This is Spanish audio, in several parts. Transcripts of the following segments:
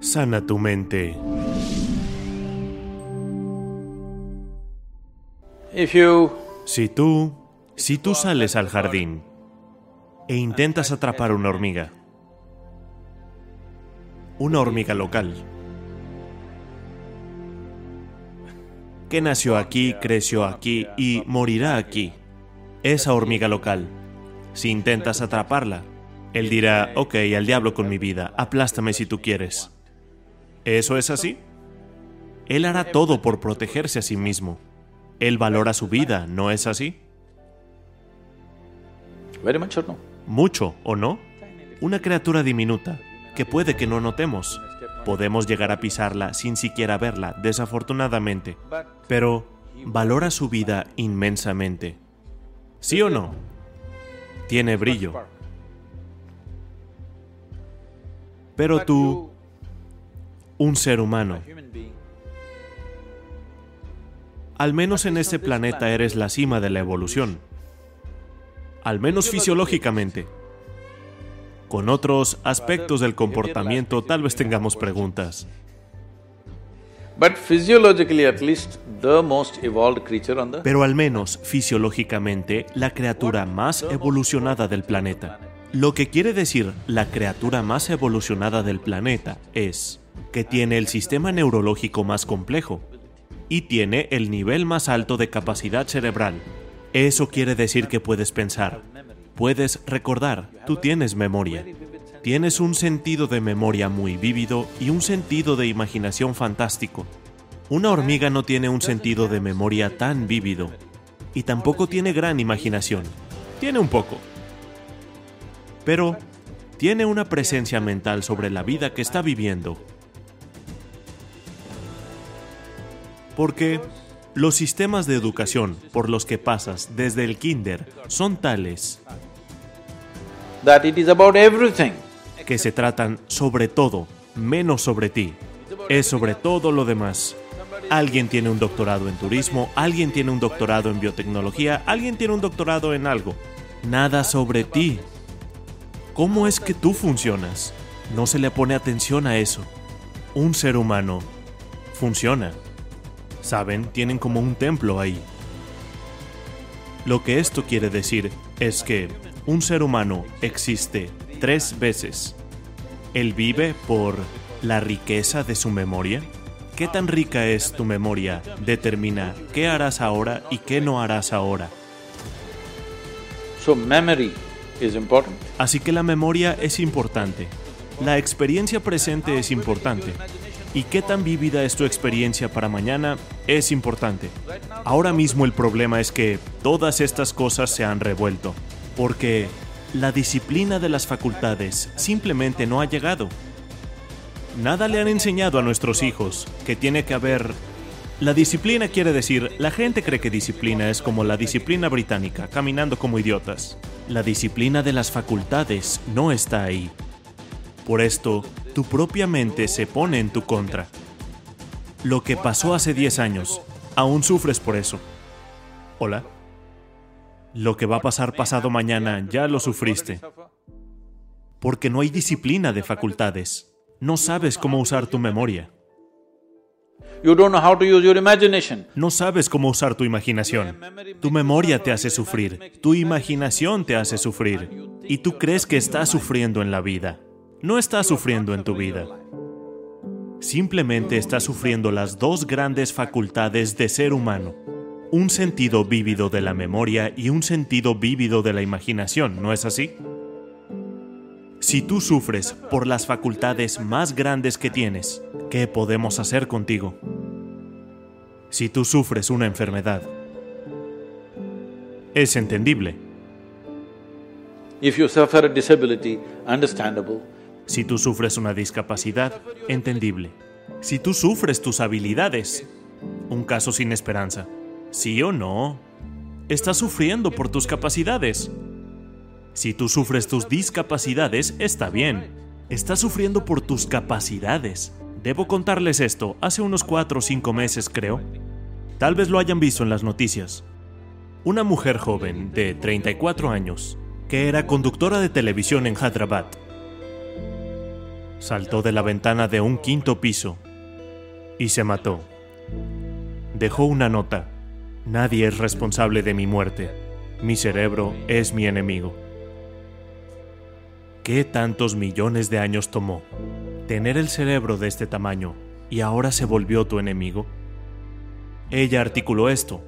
Sana tu mente. If you Si tú, si tú sales al jardín e intentas atrapar una hormiga, una hormiga local, que nació aquí, creció aquí y morirá aquí, esa hormiga local, si intentas atraparla, él dirá, ok, al diablo con mi vida, aplástame si tú quieres. ¿Eso es así? Él hará todo por protegerse a sí mismo. Él valora su vida, ¿no es así? Mucho, ¿o no? Una criatura diminuta, que puede que no notemos. Podemos llegar a pisarla sin siquiera verla, desafortunadamente. Pero valora su vida inmensamente. ¿Sí o no? Tiene brillo. Pero tú, un ser humano, al menos en este planeta eres la cima de la evolución. Al menos fisiológicamente. Con otros aspectos del comportamiento tal vez tengamos preguntas. Pero al menos fisiológicamente la criatura más evolucionada del planeta. Lo que quiere decir la criatura más evolucionada del planeta es que tiene el sistema neurológico más complejo y tiene el nivel más alto de capacidad cerebral. Eso quiere decir que puedes pensar, puedes recordar, tú tienes memoria. Tienes un sentido de memoria muy vívido y un sentido de imaginación fantástico. Una hormiga no tiene un sentido de memoria tan vívido y tampoco tiene gran imaginación. Tiene un poco. Pero tiene una presencia mental sobre la vida que está viviendo. Porque los sistemas de educación por los que pasas desde el kinder son tales that it is about everything. que se tratan sobre todo, menos sobre ti. Es sobre todo lo demás. Alguien tiene un doctorado en turismo, alguien tiene un doctorado en biotecnología, alguien tiene un doctorado en algo. Nada sobre ti. ¿Cómo es que tú funcionas? No se le pone atención a eso. Un ser humano funciona. Saben, tienen como un templo ahí. Lo que esto quiere decir es que un ser humano existe tres veces. Él vive por la riqueza de su memoria. ¿Qué tan rica es tu memoria? Determina qué harás ahora y qué no harás ahora. So memory is important. Así que la memoria es importante. La experiencia presente es importante. Y qué tan vívida es tu experiencia para mañana es importante. Ahora mismo el problema es que todas estas cosas se han revuelto. Porque la disciplina de las facultades simplemente no ha llegado. Nada le han enseñado a nuestros hijos que tiene que haber... La disciplina quiere decir, la gente cree que disciplina es como la disciplina británica, caminando como idiotas. La disciplina de las facultades no está ahí. Por esto, tu propia mente se pone en tu contra. Lo que pasó hace 10 años, aún sufres por eso. Hola. Lo que va a pasar pasado mañana ya lo sufriste. Porque no hay disciplina de facultades. No sabes cómo usar tu memoria. You don't know how to use your imagination. No sabes cómo usar tu imaginación. Tu memoria te hace sufrir. Tu imaginación te hace sufrir. Y tú crees que estás sufriendo en la vida. No estás sufriendo en tu vida. Simplemente estás sufriendo las dos grandes facultades de ser humano. Un sentido vívido de la memoria y un sentido vívido de la imaginación, ¿no es así? Si tú sufres por las facultades más grandes que tienes, ¿qué podemos hacer contigo? Si tú sufres una enfermedad, es entendible. Si tú sufres una discapacidad, entendible. Si tú sufres tus habilidades, un caso sin esperanza. ¿Sí o no? Estás sufriendo por tus capacidades. Si tú sufres tus discapacidades, está bien. Estás sufriendo por tus capacidades. Debo contarles esto, hace unos 4 o 5 meses creo. Tal vez lo hayan visto en las noticias. Una mujer joven de 34 años, que era conductora de televisión en Hyderabad, saltó de la ventana de un quinto piso y se mató. Dejó una nota. Nadie es responsable de mi muerte. Mi cerebro es mi enemigo. ¿Qué tantos millones de años tomó tener el cerebro de este tamaño y ahora se volvió tu enemigo? Ella articuló esto.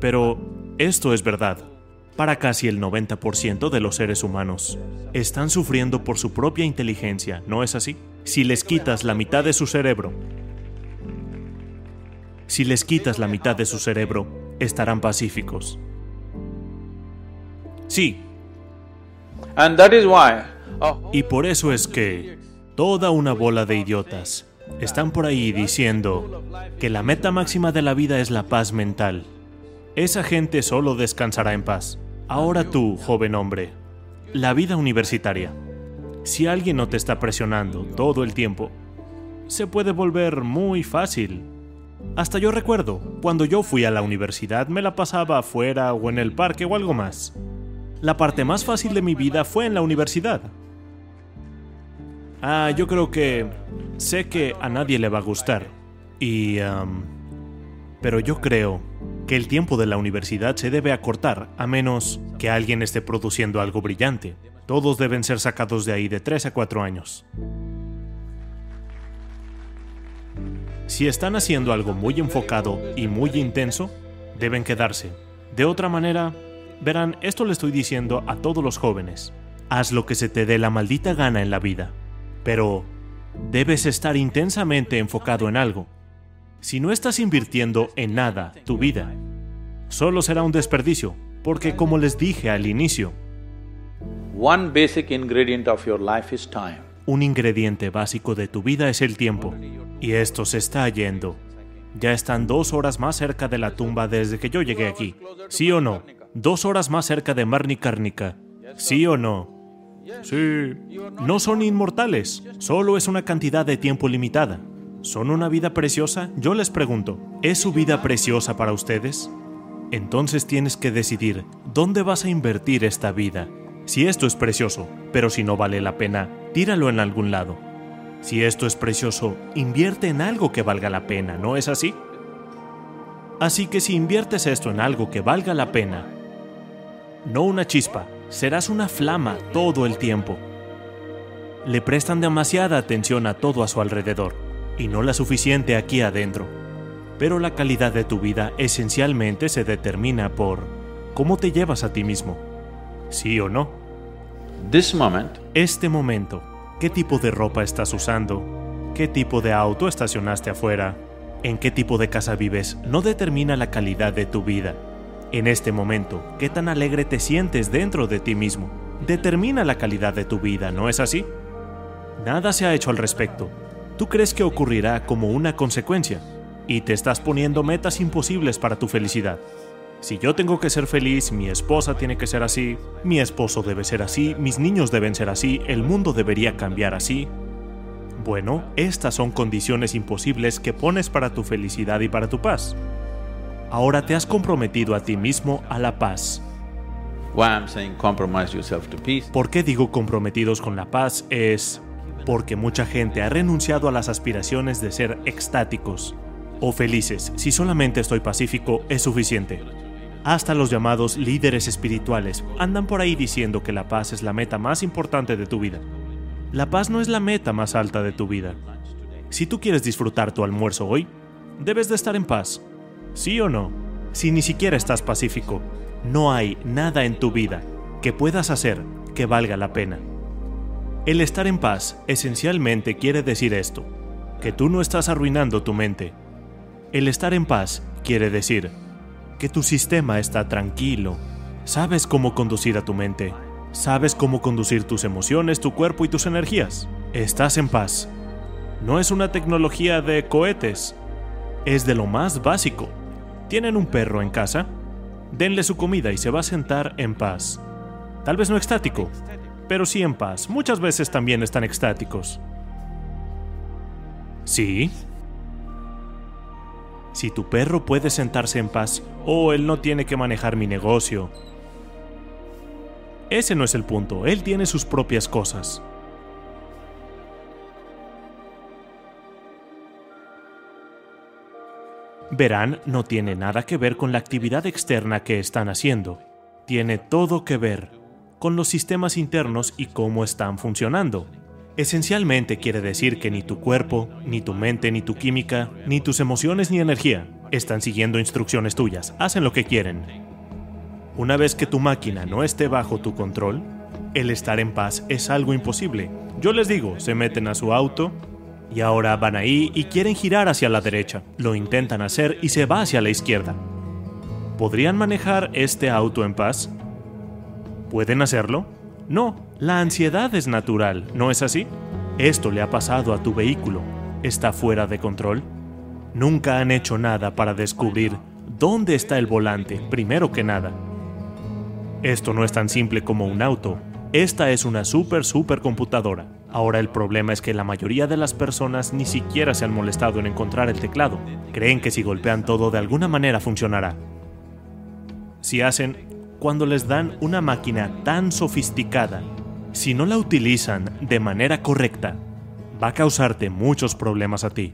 Pero esto es verdad. Para casi el 90% de los seres humanos. Están sufriendo por su propia inteligencia, ¿no es así? Si les quitas la mitad de su cerebro, si les quitas la mitad de su cerebro, estarán pacíficos. Sí. And that is why Y por eso es que toda una bola de idiotas están por ahí diciendo que la meta máxima de la vida es la paz mental. Esa gente solo descansará en paz. Ahora tú, joven hombre, la vida universitaria. Si alguien no te está presionando todo el tiempo, se puede volver muy fácil. Hasta yo recuerdo, cuando yo fui a la universidad me la pasaba afuera o en el parque o algo más. La parte más fácil de mi vida fue en la universidad. Ah, yo creo que sé que a nadie le va a gustar. Y... pero yo creo que el tiempo de la universidad se debe acortar a menos que alguien esté produciendo algo brillante. Todos deben ser sacados de ahí de 3 a 4 años. Si están haciendo algo muy enfocado y muy intenso, deben quedarse. De otra manera, verán, esto le estoy diciendo a todos los jóvenes. Haz lo que se te dé la maldita gana en la vida, pero debes estar intensamente enfocado en algo. Si no estás invirtiendo en nada tu vida, solo será un desperdicio, porque como les dije al inicio, one basic ingredient of your life is time. un ingrediente básico de tu vida es el tiempo, y esto se está yendo. Ya están dos horas más cerca de la tumba desde que yo llegué aquí. ¿Sí o no? Dos horas más cerca de Marnikarnika. ¿Sí o no? Sí. No son inmortales, solo es una cantidad de tiempo limitada. ¿Son una vida preciosa? Yo les pregunto, ¿es su vida preciosa para ustedes? Entonces tienes que decidir dónde vas a invertir esta vida. Si esto es precioso, pero si no vale la pena, tíralo en algún lado. Si esto es precioso, invierte en algo que valga la pena, ¿no es así? Así que si inviertes esto en algo que valga la pena, no una chispa, serás una flama todo el tiempo. Le prestan demasiada atención a todo a su alrededor, y no la suficiente aquí adentro. Pero la calidad de tu vida esencialmente se determina por cómo te llevas a ti mismo. ¿Sí o no? This moment Este momento, ¿qué tipo de ropa estás usando? ¿Qué tipo de auto estacionaste afuera? ¿En qué tipo de casa vives? No determina la calidad de tu vida. En este momento, ¿qué tan alegre te sientes dentro de ti mismo? Determina la calidad de tu vida, ¿no es así? Nada se ha hecho al respecto. Tú crees que ocurrirá como una consecuencia y te estás poniendo metas imposibles para tu felicidad. Si yo tengo que ser feliz, mi esposa tiene que ser así, mi esposo debe ser así, mis niños deben ser así, el mundo debería cambiar así. Bueno, estas son condiciones imposibles que pones para tu felicidad y para tu paz. Ahora te has comprometido a ti mismo a la paz. why I'm saying compromise yourself to peace. ¿Por qué digo comprometidos con la paz? Es porque mucha gente ha renunciado a las aspiraciones de ser extáticos o felices. Si solamente estoy pacífico es suficiente. Hasta los llamados líderes espirituales andan por ahí diciendo que la paz es la meta más importante de tu vida. La paz no es la meta más alta de tu vida. Si tú quieres disfrutar tu almuerzo hoy, debes de estar en paz. ¿Sí o no? Si ni siquiera estás pacífico, no hay nada en tu vida que puedas hacer que valga la pena. El estar en paz esencialmente quiere decir esto, que tú no estás arruinando tu mente. El estar en paz quiere decir que tu sistema está tranquilo, sabes cómo conducir a tu mente, sabes cómo conducir tus emociones, tu cuerpo y tus energías. Estás en paz. No es una tecnología de cohetes, es de lo más básico. ¿Tienen un perro en casa? Denle su comida y se va a sentar en paz. Tal vez no extático, pero sí en paz. Muchas veces también están extáticos. ¿Sí? Si tu perro puede sentarse en paz, o oh, él no tiene que manejar mi negocio. Ese no es el punto, él tiene sus propias cosas. Verán, no tiene nada que ver con la actividad externa que están haciendo. Tiene todo que ver con los sistemas internos y cómo están funcionando. Esencialmente quiere decir que ni tu cuerpo, ni tu mente, ni tu química, ni tus emociones ni energía están siguiendo instrucciones tuyas, hacen lo que quieren. Una vez que tu máquina no esté bajo tu control, el estar en paz es algo imposible. Yo les digo, se meten a su auto y ahora van ahí y quieren girar hacia la derecha. Lo intentan hacer y se va hacia la izquierda. ¿Podrían manejar este auto en paz? ¿Pueden hacerlo? No, la ansiedad es natural, ¿no es así? Esto le ha pasado a tu vehículo. ¿Está fuera de control? Nunca han hecho nada para descubrir dónde está el volante, primero que nada. Esto no es tan simple como un auto. Esta es una super super computadora. Ahora el problema es que la mayoría de las personas ni siquiera se han molestado en encontrar el teclado. Creen que si golpean todo de alguna manera funcionará. Si hacen, cuando les dan una máquina tan sofisticada, si no la utilizan de manera correcta, va a causarte muchos problemas a ti.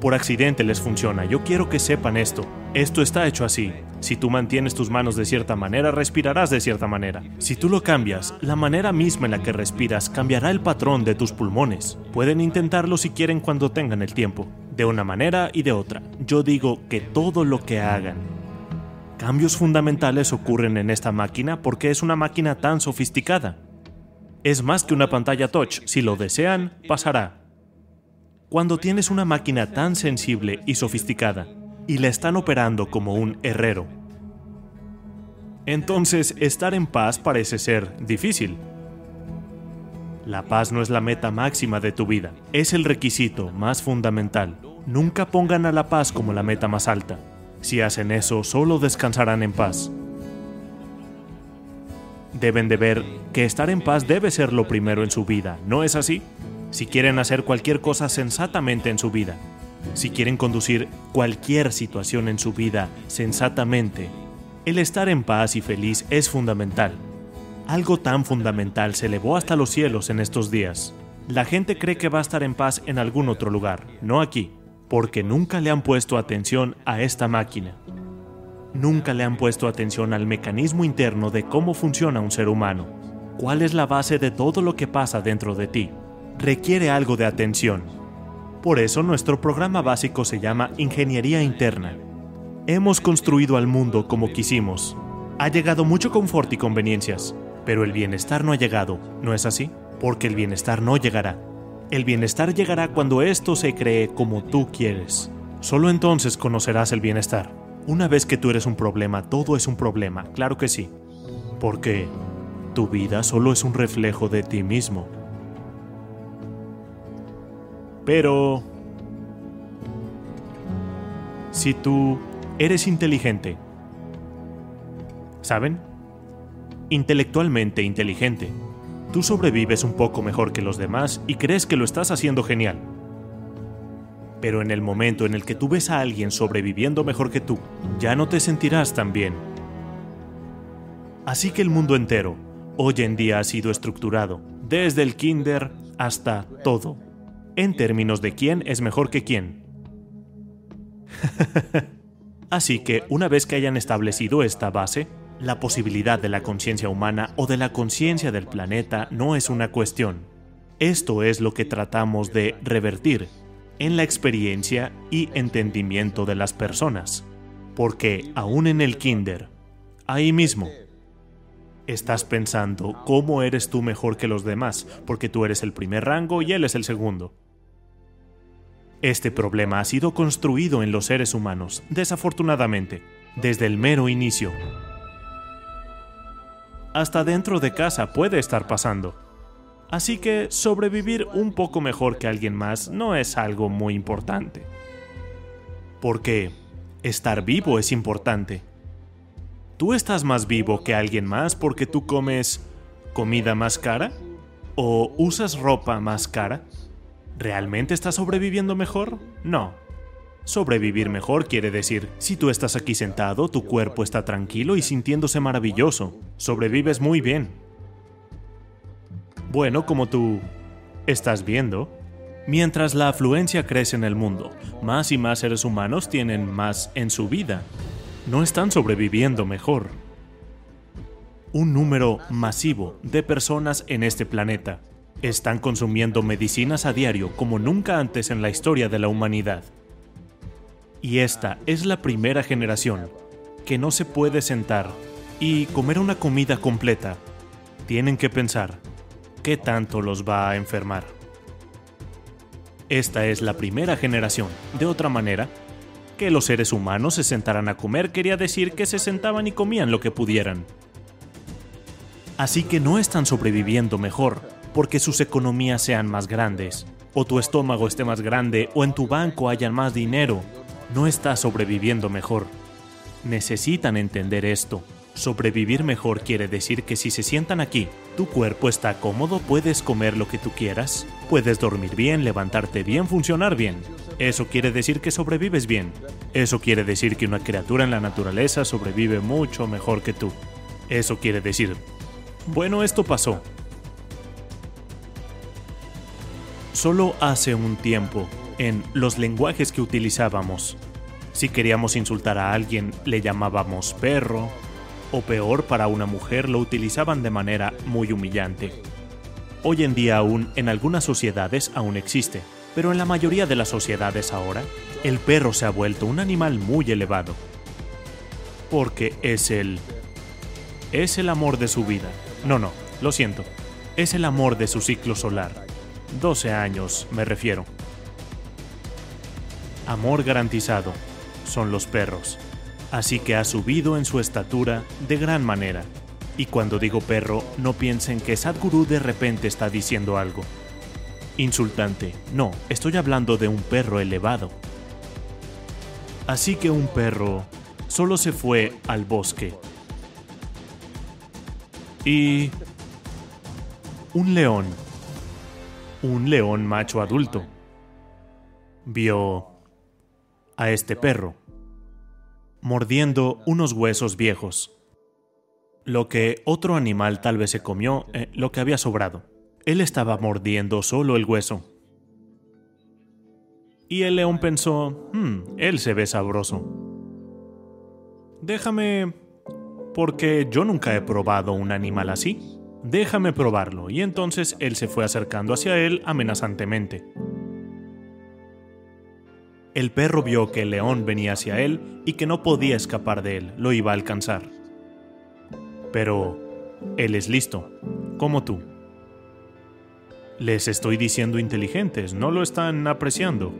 Por accidente les funciona, yo quiero que sepan esto. Esto está hecho así. Si tú mantienes tus manos de cierta manera, respirarás de cierta manera. Si tú lo cambias, la manera misma en la que respiras cambiará el patrón de tus pulmones. Pueden intentarlo si quieren cuando tengan el tiempo, de una manera y de otra. Yo digo que todo lo que hagan. Cambios fundamentales ocurren en esta máquina porque es una máquina tan sofisticada. Es más que una pantalla touch, si lo desean, pasará. Cuando tienes una máquina tan sensible y sofisticada, y la están operando como un herrero. Entonces, estar en paz parece ser difícil. La paz no es la meta máxima de tu vida, es el requisito más fundamental. Nunca pongan a la paz como la meta más alta. Si hacen eso, solo descansarán en paz. Deben de ver que estar en paz debe ser lo primero en su vida, ¿no es así? Si quieren hacer cualquier cosa sensatamente en su vida, si quieren conducir cualquier situación en su vida sensatamente, el estar en paz y feliz es fundamental. Algo tan fundamental se elevó hasta los cielos en estos días. La gente cree que va a estar en paz en algún otro lugar, no aquí, porque nunca le han puesto atención a esta máquina. Nunca le han puesto atención al mecanismo interno de cómo funciona un ser humano. ¿Cuál es la base de todo lo que pasa dentro de ti? Requiere algo de atención por eso nuestro programa básico se llama Ingeniería Interna. Hemos construido al mundo como quisimos. Ha llegado mucho confort y conveniencias, pero el bienestar no ha llegado, ¿no es así? Porque el bienestar no llegará. El bienestar llegará cuando esto se cree como tú quieres. Solo entonces conocerás el bienestar. Una vez que tú eres un problema, todo es un problema, claro que sí. Porque tu vida solo es un reflejo de ti mismo. Pero... Si tú eres inteligente, ¿saben? Intelectualmente inteligente, tú sobrevives un poco mejor que los demás y crees que lo estás haciendo genial. Pero en el momento en el que tú ves a alguien sobreviviendo mejor que tú, ya no te sentirás tan bien. Así que el mundo entero, hoy en día ha sido estructurado, desde el kinder hasta todo en términos de quién es mejor que quién. Así que una vez que hayan establecido esta base, la posibilidad de la conciencia humana o de la conciencia del planeta no es una cuestión. Esto es lo que tratamos de revertir en la experiencia y entendimiento de las personas. Porque aún en el kinder, ahí mismo, estás pensando cómo eres tú mejor que los demás, porque tú eres el primer rango y él es el segundo. Este problema ha sido construido en los seres humanos, desafortunadamente, desde el mero inicio. Hasta dentro de casa puede estar pasando. Así que sobrevivir un poco mejor que alguien más no es algo muy importante. Porque estar vivo es importante. ¿Tú estás más vivo que alguien más porque tú comes comida más cara? ¿O usas ropa más cara? ¿Realmente estás sobreviviendo mejor? No. Sobrevivir mejor quiere decir, si tú estás aquí sentado, tu cuerpo está tranquilo y sintiéndose maravilloso. Sobrevives muy bien. Bueno, como tú estás viendo, Mientras la afluencia crece en el mundo, más y más seres humanos tienen más en su vida. No están sobreviviendo mejor. Un número masivo de personas en este planeta están consumiendo medicinas a diario como nunca antes en la historia de la humanidad. Y esta es la primera generación que no se puede sentar y comer una comida completa. Tienen que pensar, ¿qué tanto los va a enfermar? Esta es la primera generación. De otra manera, que los seres humanos se sentaran a comer quería decir que se sentaban y comían lo que pudieran. Así que no están sobreviviendo mejor porque sus economías sean más grandes, o tu estómago esté más grande, o en tu banco haya más dinero. No estás sobreviviendo mejor. Necesitan entender esto. Sobrevivir mejor quiere decir que si se sientan aquí, tu cuerpo está cómodo, puedes comer lo que tú quieras, puedes dormir bien, levantarte bien, funcionar bien. Eso quiere decir que sobrevives bien. Eso quiere decir que una criatura en la naturaleza sobrevive mucho mejor que tú. Eso quiere decir, bueno, esto pasó. Solo hace un tiempo, en los lenguajes que utilizábamos, si queríamos insultar a alguien, le llamábamos perro, o peor para una mujer lo utilizaban de manera muy humillante. Hoy en día aún en algunas sociedades aún existe, pero en la mayoría de las sociedades ahora, el perro se ha vuelto un animal muy elevado. Porque es el... Es el amor de su vida. No, no, lo siento. Es el amor de su ciclo solar. 12 años, me refiero. Amor garantizado son los perros así que ha subido en su estatura de gran manera. Y cuando digo perro, no piensen que Sadhguru de repente está diciendo algo. Insultante, no, estoy hablando de un perro elevado. Así que un perro solo se fue al bosque. Y... Un león. Un león macho adulto. Vio a este perro mordiendo unos huesos viejos. Lo que otro animal tal vez se comió, eh, lo que había sobrado. Él estaba mordiendo solo el hueso. Y el león pensó, hmm, él se ve sabroso. Déjame... porque yo nunca he probado un animal así. Déjame probarlo. Y entonces él se fue acercando hacia él amenazantemente. El perro vio que el león venía hacia él y que no podía escapar de él, lo iba a alcanzar. Pero él es listo, como tú. Les estoy diciendo inteligentes, no lo están apreciando.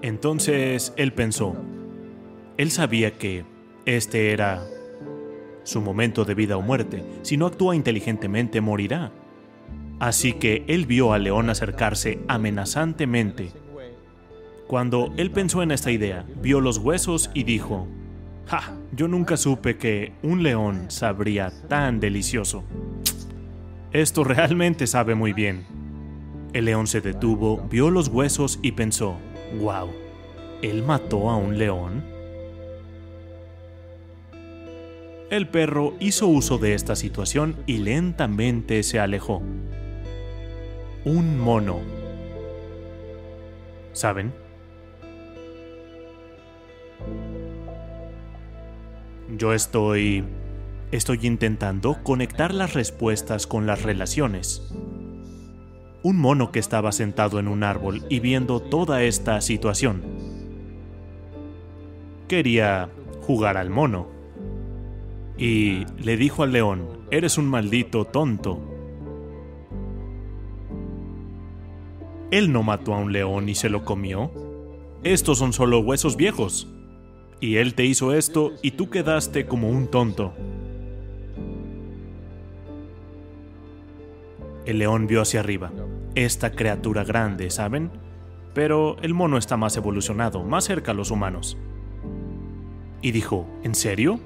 Entonces él pensó, él sabía que este era su momento de vida o muerte, si no actúa inteligentemente morirá. Así que él vio al león acercarse amenazantemente. Cuando él pensó en esta idea, vio los huesos y dijo, ¡Ja! Yo nunca supe que un león sabría tan delicioso. Esto realmente sabe muy bien. El león se detuvo, vio los huesos y pensó, ¡Wow! ¿Él mató a un león? El perro hizo uso de esta situación y lentamente se alejó un mono. ¿Saben? Yo estoy... Estoy intentando conectar las respuestas con las relaciones. Un mono que estaba sentado en un árbol y viendo toda esta situación. Quería jugar al mono. Y le dijo al león, eres un maldito tonto. Él no mató a un león y se lo comió. Estos son solo huesos viejos. Y él te hizo esto y tú quedaste como un tonto. El león vio hacia arriba. Esta criatura grande, ¿saben? Pero el mono está más evolucionado, más cerca a los humanos. Y dijo, ¿en serio?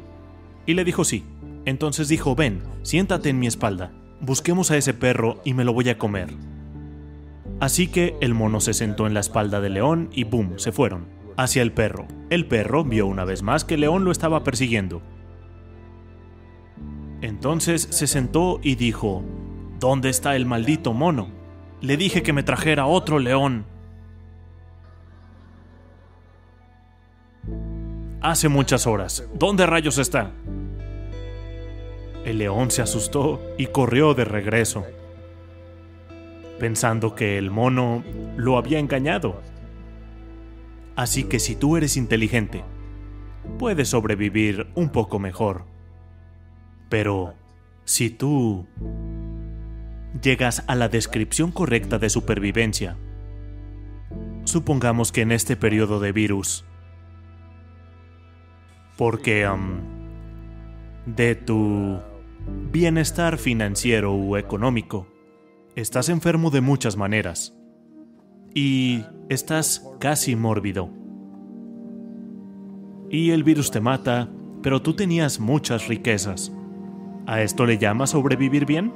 Y le dijo sí. Entonces dijo, ven, siéntate en mi espalda. Busquemos a ese perro y me lo voy a comer. Así que el mono se sentó en la espalda del león y ¡boom! se fueron. Hacia el perro. El perro vio una vez más que el león lo estaba persiguiendo. Entonces se sentó y dijo, ¿Dónde está el maldito mono? Le dije que me trajera otro león. Hace muchas horas. ¿Dónde rayos está? El león se asustó y corrió de regreso, pensando que el mono lo había engañado. Así que si tú eres inteligente, puedes sobrevivir un poco mejor. Pero si tú llegas a la descripción correcta de supervivencia, supongamos que en este periodo de virus, porque de tu bienestar financiero o económico, estás enfermo de muchas maneras y estás casi mórbido. Y el virus te mata, pero tú tenías muchas riquezas. ¿A esto le llamas sobrevivir bien?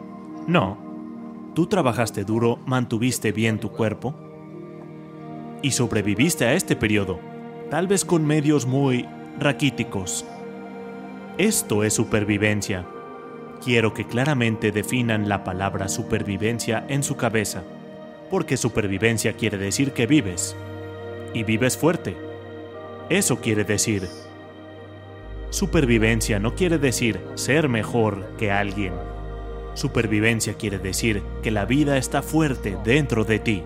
No. Tú trabajaste duro, mantuviste bien tu cuerpo y sobreviviste a este periodo, tal vez con medios muy raquíticos. Esto es supervivencia. Quiero que claramente definan la palabra supervivencia en su cabeza, porque supervivencia quiere decir que vives, y vives fuerte. Eso quiere decir. Supervivencia no quiere decir ser mejor que alguien. Supervivencia quiere decir que la vida está fuerte dentro de ti.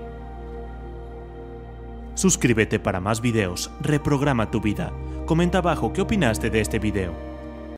Suscríbete para más videos, reprograma tu vida. Comenta abajo qué opinaste de este video.